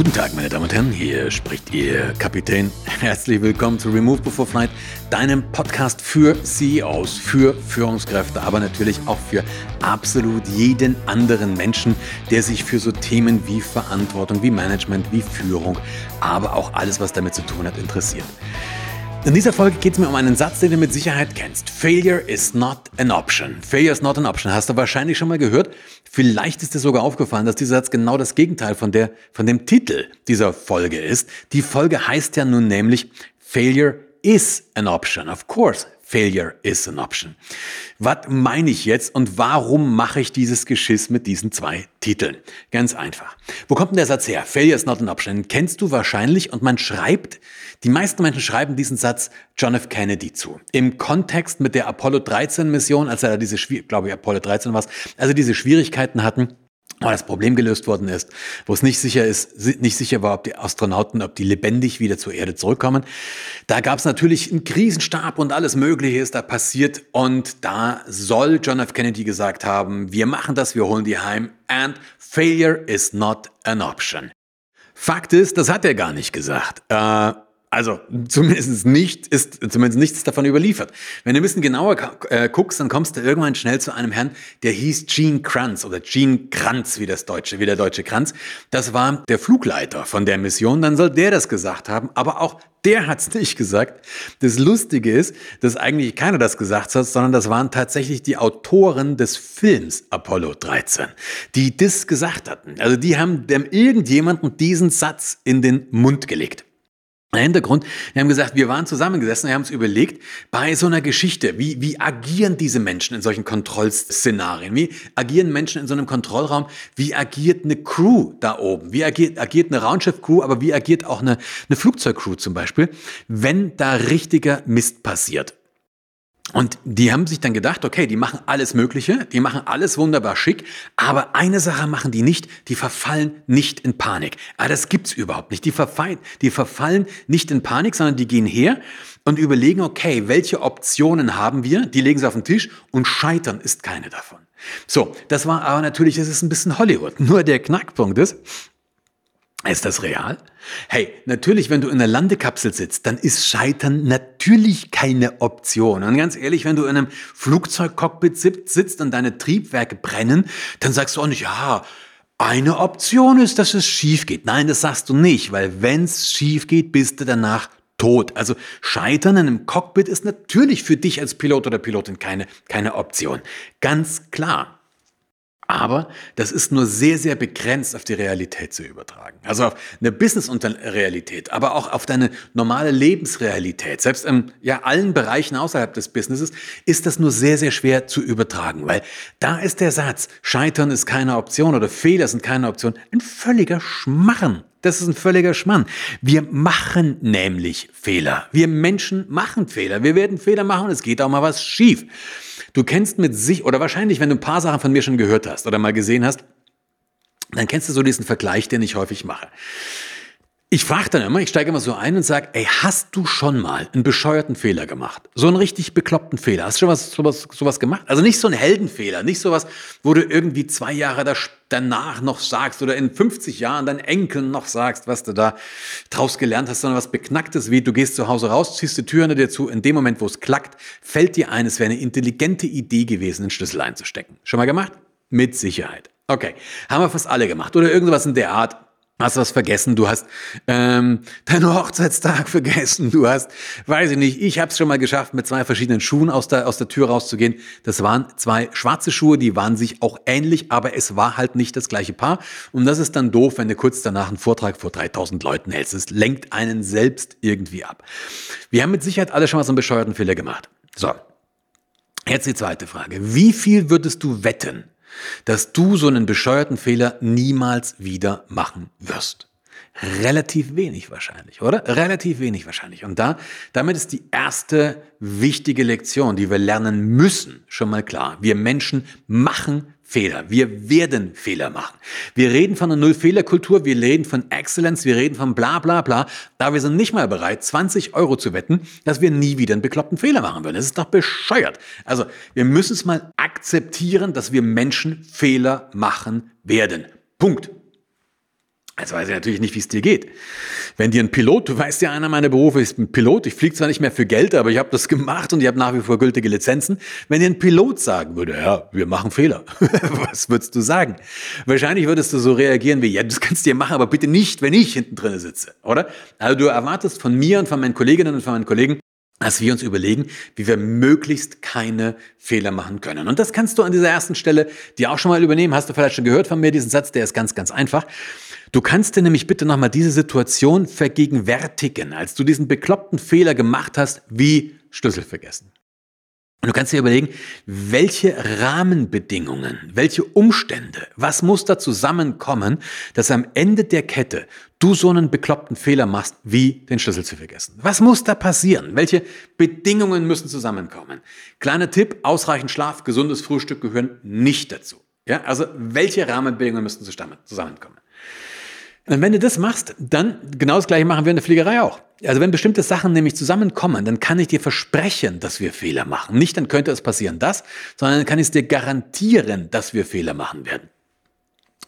Guten Tag, meine Damen und Herren, hier spricht Ihr Kapitän. Herzlich willkommen zu Remove Before Flight, deinem Podcast für CEOs, für Führungskräfte, aber natürlich auch für absolut jeden anderen Menschen, der sich für so Themen wie Verantwortung, wie Management, wie Führung, aber auch alles, was damit zu tun hat, interessiert. In dieser Folge geht es mir um einen Satz, den du mit Sicherheit kennst. Failure is not an option. Failure is not an option. Hast du wahrscheinlich schon mal gehört. Vielleicht ist dir sogar aufgefallen, dass dieser Satz genau das Gegenteil von, der, von dem Titel dieser Folge ist. Die Folge heißt ja nun nämlich Failure is an option. Of course, failure is an option. Was meine ich jetzt und warum mache ich dieses Geschiss mit diesen zwei Titeln? Ganz einfach. Wo kommt denn der Satz her? Failure is not an option. kennst du wahrscheinlich und man schreibt die meisten Menschen schreiben diesen Satz John F. Kennedy zu. Im Kontext mit der Apollo 13 Mission, als er diese, glaube ich, Apollo 13 war, also diese Schwierigkeiten hatten, wo das Problem gelöst worden ist, wo es nicht sicher ist, nicht sicher war, ob die Astronauten, ob die lebendig wieder zur Erde zurückkommen. Da gab es natürlich einen Krisenstab und alles Mögliche ist da passiert und da soll John F. Kennedy gesagt haben, wir machen das, wir holen die heim and failure is not an option. Fakt ist, das hat er gar nicht gesagt. Äh, also zumindest nicht ist zumindest nichts davon überliefert. Wenn du ein bisschen genauer äh, guckst, dann kommst du irgendwann schnell zu einem Herrn, der hieß Gene Kranz oder Gene Kranz, wie das deutsche, wie der deutsche Kranz. Das war der Flugleiter von der Mission. Dann soll der das gesagt haben, aber auch der hat's nicht gesagt. Das Lustige ist, dass eigentlich keiner das gesagt hat, sondern das waren tatsächlich die Autoren des Films Apollo 13, die das gesagt hatten. Also die haben dem irgendjemanden diesen Satz in den Mund gelegt. Hintergrund, wir haben gesagt, wir waren zusammengesessen, wir haben uns überlegt, bei so einer Geschichte, wie, wie agieren diese Menschen in solchen Kontrollszenarien? Wie agieren Menschen in so einem Kontrollraum? Wie agiert eine Crew da oben? Wie agiert, agiert eine Raumschiff-Crew, aber wie agiert auch eine, eine Flugzeugcrew zum Beispiel, wenn da richtiger Mist passiert? Und die haben sich dann gedacht, okay, die machen alles Mögliche, die machen alles wunderbar schick, aber eine Sache machen die nicht, die verfallen nicht in Panik. Ah, das gibt's überhaupt nicht. Die verfallen, die verfallen nicht in Panik, sondern die gehen her und überlegen, okay, welche Optionen haben wir? Die legen sie auf den Tisch und scheitern ist keine davon. So, das war aber natürlich, es ist ein bisschen Hollywood. Nur der Knackpunkt ist, ist das real? Hey, natürlich, wenn du in einer Landekapsel sitzt, dann ist Scheitern natürlich keine Option. Und ganz ehrlich, wenn du in einem Flugzeugcockpit sitzt und deine Triebwerke brennen, dann sagst du auch nicht, ja, eine Option ist, dass es schief geht. Nein, das sagst du nicht, weil wenn es schief geht, bist du danach tot. Also Scheitern in einem Cockpit ist natürlich für dich als Pilot oder Pilotin keine, keine Option. Ganz klar. Aber das ist nur sehr, sehr begrenzt auf die Realität zu übertragen. Also auf eine Business-Realität, aber auch auf deine normale Lebensrealität. Selbst in ja, allen Bereichen außerhalb des Businesses ist das nur sehr, sehr schwer zu übertragen, weil da ist der Satz, Scheitern ist keine Option oder Fehler sind keine Option, ein völliger Schmarren. Das ist ein völliger Schmarrn. Wir machen nämlich Fehler. Wir Menschen machen Fehler. Wir werden Fehler machen und es geht auch mal was schief. Du kennst mit sich, oder wahrscheinlich, wenn du ein paar Sachen von mir schon gehört hast oder mal gesehen hast, dann kennst du so diesen Vergleich, den ich häufig mache. Ich frage dann immer, ich steige immer so ein und sage, ey, hast du schon mal einen bescheuerten Fehler gemacht? So einen richtig bekloppten Fehler. Hast du schon was, sowas, sowas gemacht? Also nicht so einen Heldenfehler, nicht sowas, wo du irgendwie zwei Jahre danach noch sagst oder in 50 Jahren deinen Enkeln noch sagst, was du da draus gelernt hast, sondern was Beknacktes wie, du gehst zu Hause raus, ziehst die Tür hinter dir zu, in dem Moment, wo es klackt, fällt dir ein, es wäre eine intelligente Idee gewesen, einen Schlüssel einzustecken. Schon mal gemacht? Mit Sicherheit. Okay, haben wir fast alle gemacht. Oder irgendwas in der Art hast was vergessen, du hast ähm, deinen Hochzeitstag vergessen, du hast, weiß ich nicht, ich habe es schon mal geschafft, mit zwei verschiedenen Schuhen aus der, aus der Tür rauszugehen. Das waren zwei schwarze Schuhe, die waren sich auch ähnlich, aber es war halt nicht das gleiche Paar. Und das ist dann doof, wenn du kurz danach einen Vortrag vor 3000 Leuten hältst. Es lenkt einen selbst irgendwie ab. Wir haben mit Sicherheit alle schon mal so einen bescheuerten Fehler gemacht. So, jetzt die zweite Frage. Wie viel würdest du wetten, dass du so einen bescheuerten Fehler niemals wieder machen wirst. Relativ wenig wahrscheinlich, oder? Relativ wenig wahrscheinlich. Und da, damit ist die erste wichtige Lektion, die wir lernen müssen, schon mal klar. Wir Menschen machen Fehler. Wir werden Fehler machen. Wir reden von einer Null-Fehler-Kultur, wir reden von Excellence, wir reden von bla bla bla. Da wir sind nicht mal bereit, 20 Euro zu wetten, dass wir nie wieder einen bekloppten Fehler machen würden. Das ist doch bescheuert. Also wir müssen es mal akzeptieren, dass wir Menschen Fehler machen werden. Punkt. Jetzt weiß ich natürlich nicht, wie es dir geht. Wenn dir ein Pilot, du weißt ja, einer meiner Berufe ist ein Pilot. Ich fliege zwar nicht mehr für Geld, aber ich habe das gemacht und ich habe nach wie vor gültige Lizenzen. Wenn dir ein Pilot sagen würde, ja, wir machen Fehler, was würdest du sagen? Wahrscheinlich würdest du so reagieren wie, ja, das kannst du ja machen, aber bitte nicht, wenn ich hinten drin sitze, oder? Also du erwartest von mir und von meinen Kolleginnen und von meinen Kollegen, dass wir uns überlegen, wie wir möglichst keine Fehler machen können. Und das kannst du an dieser ersten Stelle dir auch schon mal übernehmen. Hast du vielleicht schon gehört von mir diesen Satz, der ist ganz, ganz einfach. Du kannst dir nämlich bitte nochmal diese Situation vergegenwärtigen, als du diesen bekloppten Fehler gemacht hast, wie Schlüssel vergessen. Und du kannst dir überlegen, welche Rahmenbedingungen, welche Umstände, was muss da zusammenkommen, dass am Ende der Kette du so einen bekloppten Fehler machst, wie den Schlüssel zu vergessen. Was muss da passieren? Welche Bedingungen müssen zusammenkommen? Kleiner Tipp, ausreichend Schlaf, gesundes Frühstück gehören nicht dazu. Ja, also welche Rahmenbedingungen müssen zusammenkommen? Und wenn du das machst, dann genau das gleiche machen wir in der Fliegerei auch. Also wenn bestimmte Sachen nämlich zusammenkommen, dann kann ich dir versprechen, dass wir Fehler machen. Nicht, dann könnte es passieren das, sondern dann kann ich es dir garantieren, dass wir Fehler machen werden.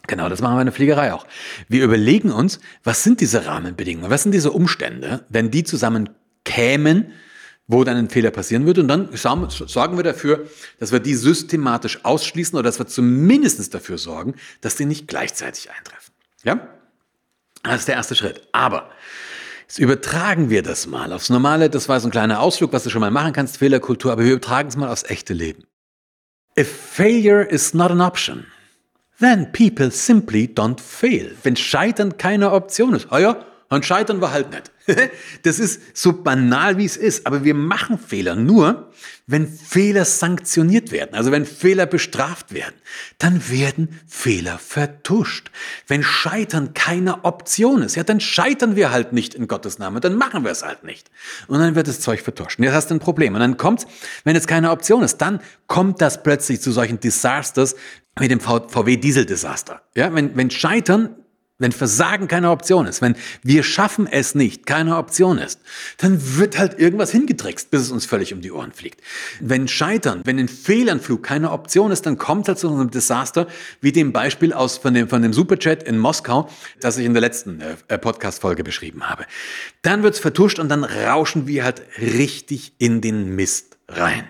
Genau, das machen wir in der Fliegerei auch. Wir überlegen uns, was sind diese Rahmenbedingungen, was sind diese Umstände, wenn die zusammenkämen, wo dann ein Fehler passieren würde. Und dann sorgen wir dafür, dass wir die systematisch ausschließen oder dass wir zumindest dafür sorgen, dass die nicht gleichzeitig eintreffen. Ja? Das ist der erste Schritt. Aber jetzt übertragen wir das mal aufs Normale. Das war so ein kleiner Ausflug, was du schon mal machen kannst, Fehlerkultur, aber wir übertragen es mal aufs echte Leben. If failure is not an option, then people simply don't fail. Wenn Scheitern keine Option ist, oh ja, dann scheitern wir halt nicht. Das ist so banal, wie es ist. Aber wir machen Fehler nur, wenn Fehler sanktioniert werden, also wenn Fehler bestraft werden. Dann werden Fehler vertuscht. Wenn Scheitern keine Option ist, ja, dann scheitern wir halt nicht in Gottes Namen. Dann machen wir es halt nicht. Und dann wird das Zeug vertuscht. Und jetzt hast du ein Problem. Und dann kommt, wenn es keine Option ist, dann kommt das plötzlich zu solchen Disasters wie dem VW-Diesel-Desaster. Ja, wenn, wenn Scheitern wenn Versagen keine Option ist, wenn wir schaffen es nicht, keine Option ist, dann wird halt irgendwas hingetrickst, bis es uns völlig um die Ohren fliegt. Wenn Scheitern, wenn ein Fehlanflug keine Option ist, dann kommt halt zu einem Desaster, wie dem Beispiel aus von dem, von dem Superjet in Moskau, das ich in der letzten äh, Podcast-Folge beschrieben habe. Dann wird's vertuscht und dann rauschen wir halt richtig in den Mist rein.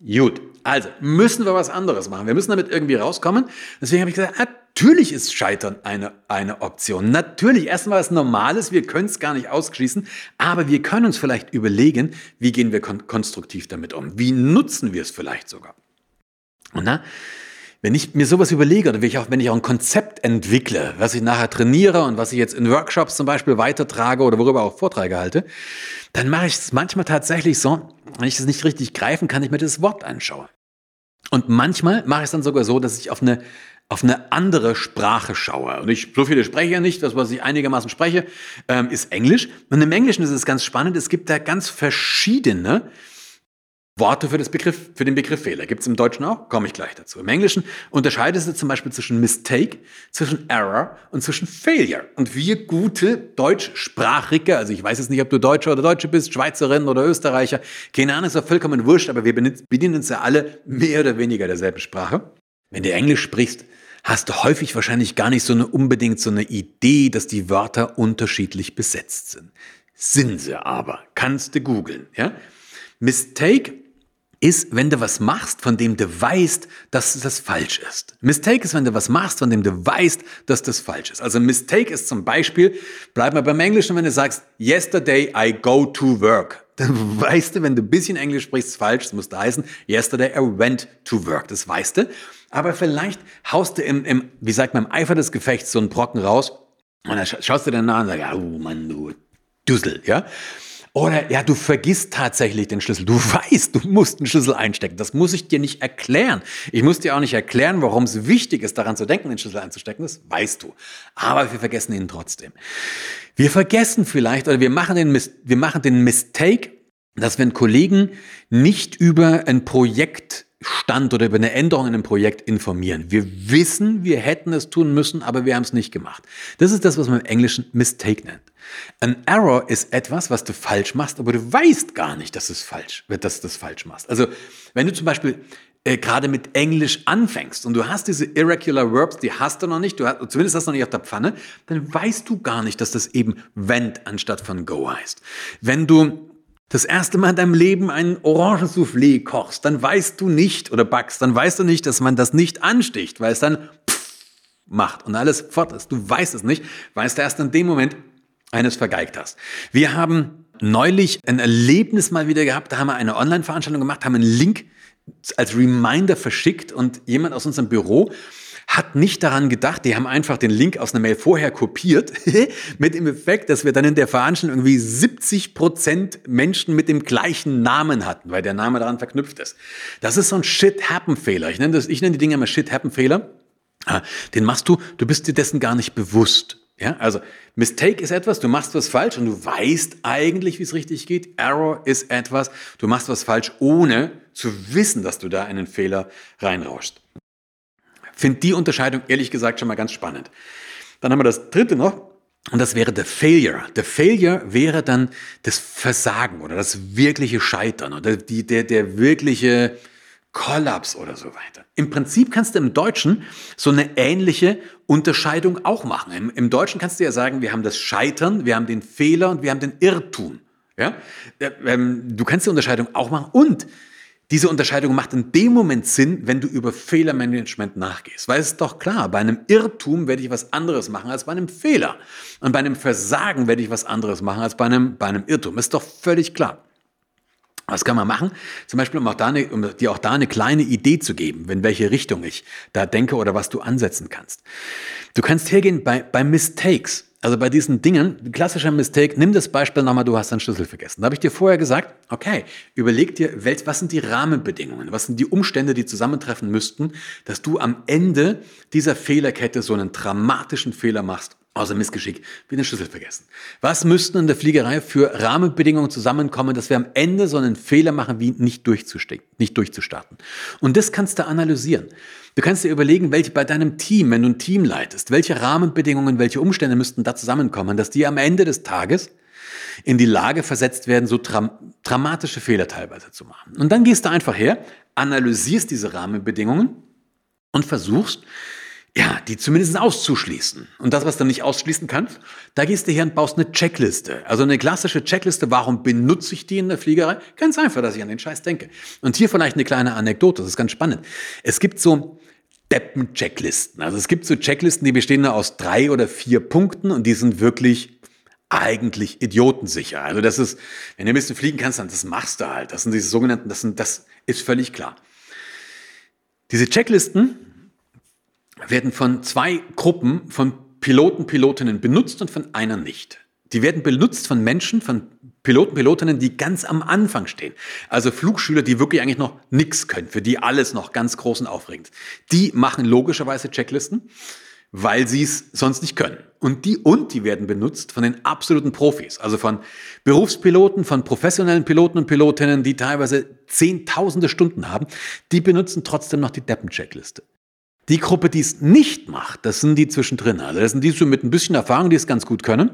Gut, also müssen wir was anderes machen. Wir müssen damit irgendwie rauskommen. Deswegen habe ich gesagt, natürlich ist Scheitern eine, eine Option. Natürlich, erstmal was Normales, wir können es gar nicht ausschließen, aber wir können uns vielleicht überlegen, wie gehen wir kon konstruktiv damit um? Wie nutzen wir es vielleicht sogar? Und na, wenn ich mir sowas überlege oder wenn ich, auch, wenn ich auch ein Konzept entwickle, was ich nachher trainiere und was ich jetzt in Workshops zum Beispiel weitertrage oder worüber auch Vorträge halte, dann mache ich es manchmal tatsächlich so, wenn ich das nicht richtig greifen kann, ich mir das Wort anschaue. Und manchmal mache ich es dann sogar so, dass ich auf eine, auf eine andere Sprache schaue. Und ich, so viele spreche ja nicht, das, was ich einigermaßen spreche, ähm, ist Englisch. Und im Englischen ist es ganz spannend, es gibt da ganz verschiedene Worte für, Begriff, für den Begriff Fehler. Gibt es im Deutschen auch? Komme ich gleich dazu. Im Englischen unterscheidet es zum Beispiel zwischen Mistake, zwischen Error und zwischen Failure. Und wir gute Deutschsprachige, also ich weiß jetzt nicht, ob du Deutscher oder Deutsche bist, Schweizerin oder Österreicher, keine Ahnung, ist doch vollkommen wurscht, aber wir bedienen uns ja alle mehr oder weniger derselben Sprache. Wenn du Englisch sprichst, hast du häufig wahrscheinlich gar nicht so eine unbedingt so eine Idee, dass die Wörter unterschiedlich besetzt sind. Sind sie aber. Kannst du googeln, ja? Mistake ist, wenn du was machst, von dem du weißt, dass das falsch ist. Mistake ist, wenn du was machst, von dem du weißt, dass das falsch ist. Also Mistake ist zum Beispiel, bleib mal beim Englischen, wenn du sagst, yesterday I go to work. Dann weißt du, wenn du ein bisschen Englisch sprichst, falsch, das muss da heißen, yesterday I went to work. Das weißt du. Aber vielleicht haust du im, im wie sagt man, im Eifer des Gefechts so einen Brocken raus und dann schaust du dir nach und sagst, oh Mann, du Düssel, ja. Oder ja, du vergisst tatsächlich den Schlüssel. Du weißt, du musst einen Schlüssel einstecken. Das muss ich dir nicht erklären. Ich muss dir auch nicht erklären, warum es wichtig ist, daran zu denken, den Schlüssel einzustecken. Das weißt du. Aber wir vergessen ihn trotzdem. Wir vergessen vielleicht oder wir machen den, wir machen den Mistake, dass wenn Kollegen nicht über ein Projekt Stand oder über eine Änderung in einem Projekt informieren. Wir wissen, wir hätten es tun müssen, aber wir haben es nicht gemacht. Das ist das, was man im Englischen Mistake nennt. Ein Error ist etwas, was du falsch machst, aber du weißt gar nicht, dass, es falsch, dass du das falsch machst. Also, wenn du zum Beispiel äh, gerade mit Englisch anfängst und du hast diese irregular verbs, die hast du noch nicht, du hast, zumindest hast du noch nicht auf der Pfanne, dann weißt du gar nicht, dass das eben went anstatt von go heißt. Wenn du das erste Mal in deinem Leben ein Orangensoufflé kochst, dann weißt du nicht oder backst, dann weißt du nicht, dass man das nicht ansticht, weil es dann macht und alles fort ist. Du weißt es nicht, weißt du erst in dem Moment, eines vergeigt hast. Wir haben neulich ein Erlebnis mal wieder gehabt, da haben wir eine Online-Veranstaltung gemacht, haben einen Link als Reminder verschickt und jemand aus unserem Büro hat nicht daran gedacht, die haben einfach den Link aus einer Mail vorher kopiert, mit dem Effekt, dass wir dann in der Veranstaltung irgendwie 70 Prozent Menschen mit dem gleichen Namen hatten, weil der Name daran verknüpft ist. Das ist so ein Shit-Happen-Fehler. Ich nenne, das, ich nenne die Dinge immer Shit-Happen-Fehler. Ah, den machst du, du bist dir dessen gar nicht bewusst. Ja, also Mistake ist etwas, du machst was falsch und du weißt eigentlich, wie es richtig geht. Error ist etwas, du machst was falsch, ohne zu wissen, dass du da einen Fehler reinrauschst. Finde die Unterscheidung ehrlich gesagt schon mal ganz spannend. Dann haben wir das dritte noch. Und das wäre der Failure. Der Failure wäre dann das Versagen oder das wirkliche Scheitern oder die, der, der wirkliche Kollaps oder so weiter. Im Prinzip kannst du im Deutschen so eine ähnliche Unterscheidung auch machen. Im, Im, Deutschen kannst du ja sagen, wir haben das Scheitern, wir haben den Fehler und wir haben den Irrtum. Ja? Ähm, du kannst die Unterscheidung auch machen und diese Unterscheidung macht in dem Moment Sinn, wenn du über Fehlermanagement nachgehst. Weil es ist doch klar, bei einem Irrtum werde ich was anderes machen als bei einem Fehler. Und bei einem Versagen werde ich was anderes machen als bei einem, bei einem Irrtum. Ist doch völlig klar. Was kann man machen? Zum Beispiel, um, auch da eine, um dir auch da eine kleine Idee zu geben, in welche Richtung ich da denke oder was du ansetzen kannst. Du kannst hergehen bei, bei Mistakes. Also bei diesen Dingen, klassischer Mistake, nimm das Beispiel nochmal, du hast deinen Schlüssel vergessen. Da habe ich dir vorher gesagt, okay, überleg dir, was sind die Rahmenbedingungen, was sind die Umstände, die zusammentreffen müssten, dass du am Ende dieser Fehlerkette so einen dramatischen Fehler machst Außer Missgeschick, wie den Schlüssel vergessen. Was müssten in der Fliegerei für Rahmenbedingungen zusammenkommen, dass wir am Ende so einen Fehler machen, wie nicht, nicht durchzustarten? Und das kannst du analysieren. Du kannst dir überlegen, welche bei deinem Team, wenn du ein Team leitest, welche Rahmenbedingungen, welche Umstände müssten da zusammenkommen, dass die am Ende des Tages in die Lage versetzt werden, so dra dramatische Fehler teilweise zu machen. Und dann gehst du einfach her, analysierst diese Rahmenbedingungen und versuchst, ja, die zumindest auszuschließen. Und das, was du nicht ausschließen kannst, da gehst du her und baust eine Checkliste. Also eine klassische Checkliste. Warum benutze ich die in der Fliegerei? Ganz einfach, dass ich an den Scheiß denke. Und hier vielleicht eine kleine Anekdote. Das ist ganz spannend. Es gibt so Deppen-Checklisten. Also es gibt so Checklisten, die bestehen nur aus drei oder vier Punkten und die sind wirklich eigentlich idiotensicher. Also das ist, wenn du ein bisschen fliegen kannst, dann das machst du halt. Das sind diese sogenannten, das sind, das ist völlig klar. Diese Checklisten werden von zwei Gruppen von Piloten, Pilotinnen benutzt und von einer nicht. Die werden benutzt von Menschen, von Piloten, Pilotinnen, die ganz am Anfang stehen. Also Flugschüler, die wirklich eigentlich noch nichts können, für die alles noch ganz groß und aufregend. Die machen logischerweise Checklisten, weil sie es sonst nicht können. Und die, und die werden benutzt von den absoluten Profis, also von Berufspiloten, von professionellen Piloten und Pilotinnen, die teilweise zehntausende Stunden haben. Die benutzen trotzdem noch die Deppen-Checkliste. Die Gruppe, die es nicht macht, das sind die zwischendrin. Also das sind die so mit ein bisschen Erfahrung, die es ganz gut können,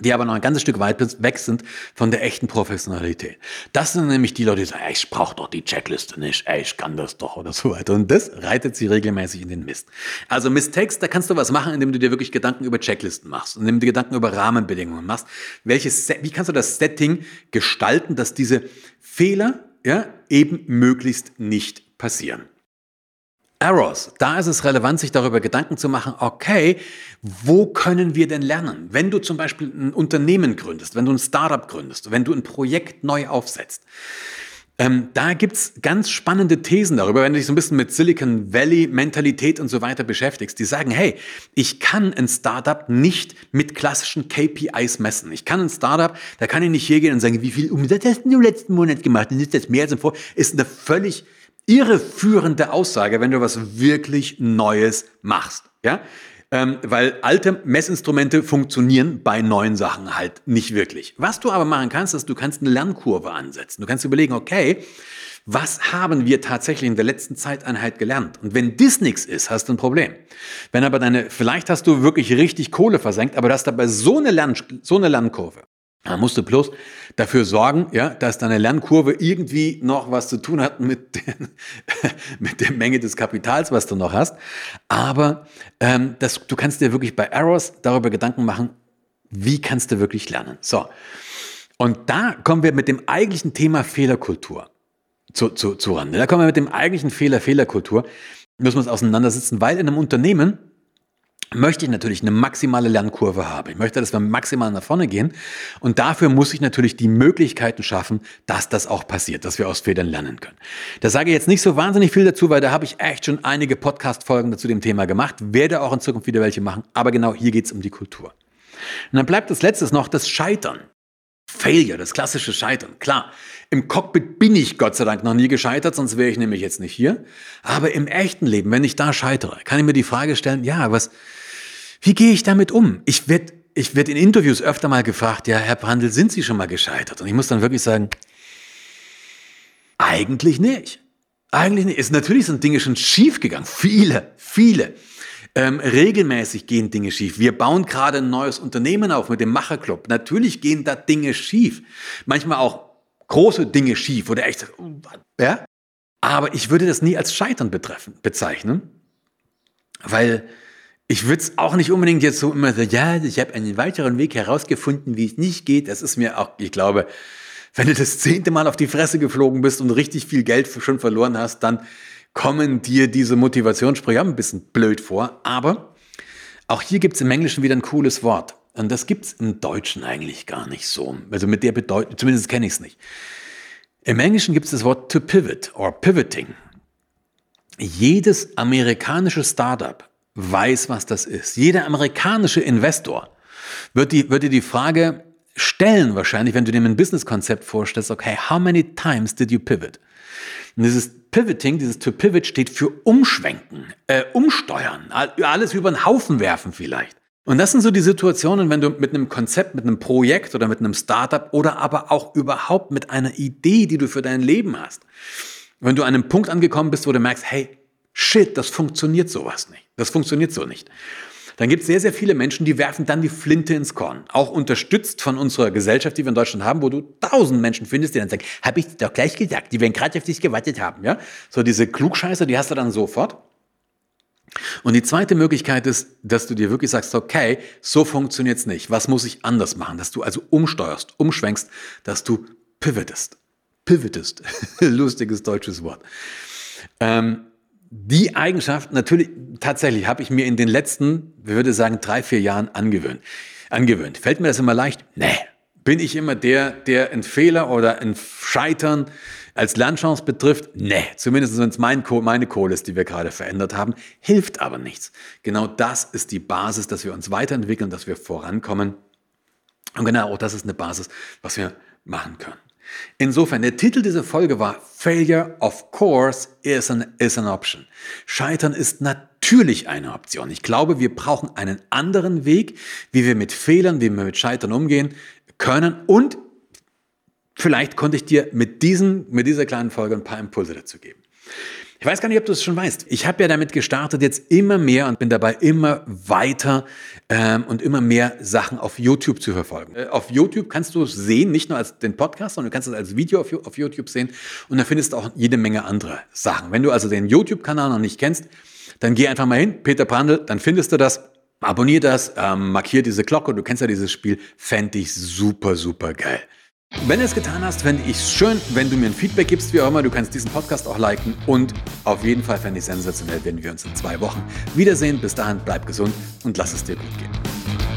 die aber noch ein ganzes Stück weit weg sind von der echten Professionalität. Das sind nämlich die Leute, die sagen, ey, ich brauche doch die Checkliste nicht, ey, ich kann das doch oder so weiter. Und das reitet sie regelmäßig in den Mist. Also Mistakes, da kannst du was machen, indem du dir wirklich Gedanken über Checklisten machst, indem du Gedanken über Rahmenbedingungen machst. Welches, wie kannst du das Setting gestalten, dass diese Fehler ja, eben möglichst nicht passieren? Errors. Da ist es relevant, sich darüber Gedanken zu machen, okay, wo können wir denn lernen? Wenn du zum Beispiel ein Unternehmen gründest, wenn du ein Startup gründest, wenn du ein Projekt neu aufsetzt, ähm, da gibt's ganz spannende Thesen darüber, wenn du dich so ein bisschen mit Silicon Valley Mentalität und so weiter beschäftigst. Die sagen, hey, ich kann ein Startup nicht mit klassischen KPIs messen. Ich kann ein Startup, da kann ich nicht hier gehen und sagen, wie viel Umsatz hast du im letzten Monat gemacht? Das ist jetzt mehr als im Vor. Ist eine völlig irreführende Aussage, wenn du was wirklich Neues machst. Ja? Ähm, weil alte Messinstrumente funktionieren bei neuen Sachen halt nicht wirklich. Was du aber machen kannst, ist, du kannst eine Lernkurve ansetzen. Du kannst überlegen, okay, was haben wir tatsächlich in der letzten Zeiteinheit gelernt? Und wenn das nichts ist, hast du ein Problem. Wenn aber deine, vielleicht hast du wirklich richtig Kohle versenkt, aber du hast dabei so eine, Lern, so eine Lernkurve, Da musst du bloß dafür sorgen, ja, dass deine Lernkurve irgendwie noch was zu tun hat mit, den, mit der Menge des Kapitals, was du noch hast. Aber ähm, das, du kannst dir wirklich bei Errors darüber Gedanken machen, wie kannst du wirklich lernen. So, und da kommen wir mit dem eigentlichen Thema Fehlerkultur zu, zu, zu ran. Da kommen wir mit dem eigentlichen Fehler Fehlerkultur, müssen wir uns auseinandersetzen, weil in einem Unternehmen möchte ich natürlich eine maximale Lernkurve haben. Ich möchte, dass wir maximal nach vorne gehen. Und dafür muss ich natürlich die Möglichkeiten schaffen, dass das auch passiert, dass wir aus Fehlern lernen können. Da sage ich jetzt nicht so wahnsinnig viel dazu, weil da habe ich echt schon einige Podcast-Folgen zu dem Thema gemacht, werde auch in Zukunft wieder welche machen. Aber genau hier geht es um die Kultur. Und dann bleibt das letztes noch das Scheitern. Failure, das klassische Scheitern. Klar, im Cockpit bin ich Gott sei Dank noch nie gescheitert, sonst wäre ich nämlich jetzt nicht hier. Aber im echten Leben, wenn ich da scheitere, kann ich mir die Frage stellen, ja, was, wie gehe ich damit um? Ich werde ich werd in Interviews öfter mal gefragt, ja, Herr Brandl, sind Sie schon mal gescheitert? Und ich muss dann wirklich sagen, eigentlich nicht. Eigentlich nicht. Ist natürlich sind Dinge schon schief gegangen. Viele, viele. Ähm, regelmäßig gehen Dinge schief. Wir bauen gerade ein neues Unternehmen auf mit dem Macherclub. Natürlich gehen da Dinge schief. Manchmal auch große Dinge schief oder echt, ja? Aber ich würde das nie als Scheitern betreffen, bezeichnen, weil ich würde es auch nicht unbedingt jetzt so immer so, ja, ich habe einen weiteren Weg herausgefunden, wie es nicht geht. Das ist mir auch, ich glaube, wenn du das zehnte Mal auf die Fresse geflogen bist und richtig viel Geld schon verloren hast, dann kommen dir diese Motivationssprüche ein bisschen blöd vor. Aber auch hier gibt es im Englischen wieder ein cooles Wort. Und das gibt es im Deutschen eigentlich gar nicht so. Also mit der Bedeutung, zumindest kenne ich es nicht. Im Englischen gibt es das Wort to pivot or pivoting. Jedes amerikanische Startup weiß, was das ist. Jeder amerikanische Investor wird, die, wird dir die Frage stellen, wahrscheinlich, wenn du dir ein Businesskonzept vorstellst, okay, how many times did you pivot? Und dieses Pivoting, dieses to pivot steht für umschwenken, äh, umsteuern, alles über den Haufen werfen vielleicht. Und das sind so die Situationen, wenn du mit einem Konzept, mit einem Projekt oder mit einem Startup oder aber auch überhaupt mit einer Idee, die du für dein Leben hast, wenn du an einem Punkt angekommen bist, wo du merkst, hey, shit, das funktioniert sowas nicht. Das funktioniert so nicht. Dann gibt es sehr, sehr viele Menschen, die werfen dann die Flinte ins Korn. Auch unterstützt von unserer Gesellschaft, die wir in Deutschland haben, wo du tausend Menschen findest, die dann sagen, habe ich doch gleich gesagt, die werden gerade auf dich gewartet haben. Ja? So diese Klugscheiße, die hast du dann sofort. Und die zweite Möglichkeit ist, dass du dir wirklich sagst, okay, so funktioniert es nicht. Was muss ich anders machen? Dass du also umsteuerst, umschwenkst, dass du pivotest. Pivotest. Lustiges deutsches Wort. Ähm, die Eigenschaft, natürlich, tatsächlich habe ich mir in den letzten, wir würde sagen, drei, vier Jahren angewöhnt. angewöhnt. Fällt mir das immer leicht? Nee. Bin ich immer der, der einen Fehler oder ein Scheitern als Lernchance betrifft? Nee. Zumindest wenn es mein meine Kohle ist, die wir gerade verändert haben. Hilft aber nichts. Genau das ist die Basis, dass wir uns weiterentwickeln, dass wir vorankommen. Und genau auch das ist eine Basis, was wir machen können. Insofern, der Titel dieser Folge war Failure of course is an, is an option. Scheitern ist natürlich eine Option. Ich glaube, wir brauchen einen anderen Weg, wie wir mit Fehlern, wie wir mit Scheitern umgehen können. Und vielleicht konnte ich dir mit, diesen, mit dieser kleinen Folge ein paar Impulse dazu geben. Ich weiß gar nicht, ob du es schon weißt. Ich habe ja damit gestartet, jetzt immer mehr und bin dabei immer weiter ähm, und immer mehr Sachen auf YouTube zu verfolgen. Äh, auf YouTube kannst du es sehen, nicht nur als den Podcast, sondern du kannst es als Video auf, auf YouTube sehen und da findest du auch jede Menge andere Sachen. Wenn du also den YouTube-Kanal noch nicht kennst, dann geh einfach mal hin, Peter Brandl, dann findest du das. Abonnier das, ähm, markier diese Glocke, du kennst ja dieses Spiel, fände ich super, super geil. Wenn du es getan hast, fände ich es schön, wenn du mir ein Feedback gibst, wie auch immer. Du kannst diesen Podcast auch liken und auf jeden Fall fände ich sensationell, wenn wir uns in zwei Wochen wiedersehen. Bis dahin, bleib gesund und lass es dir gut gehen.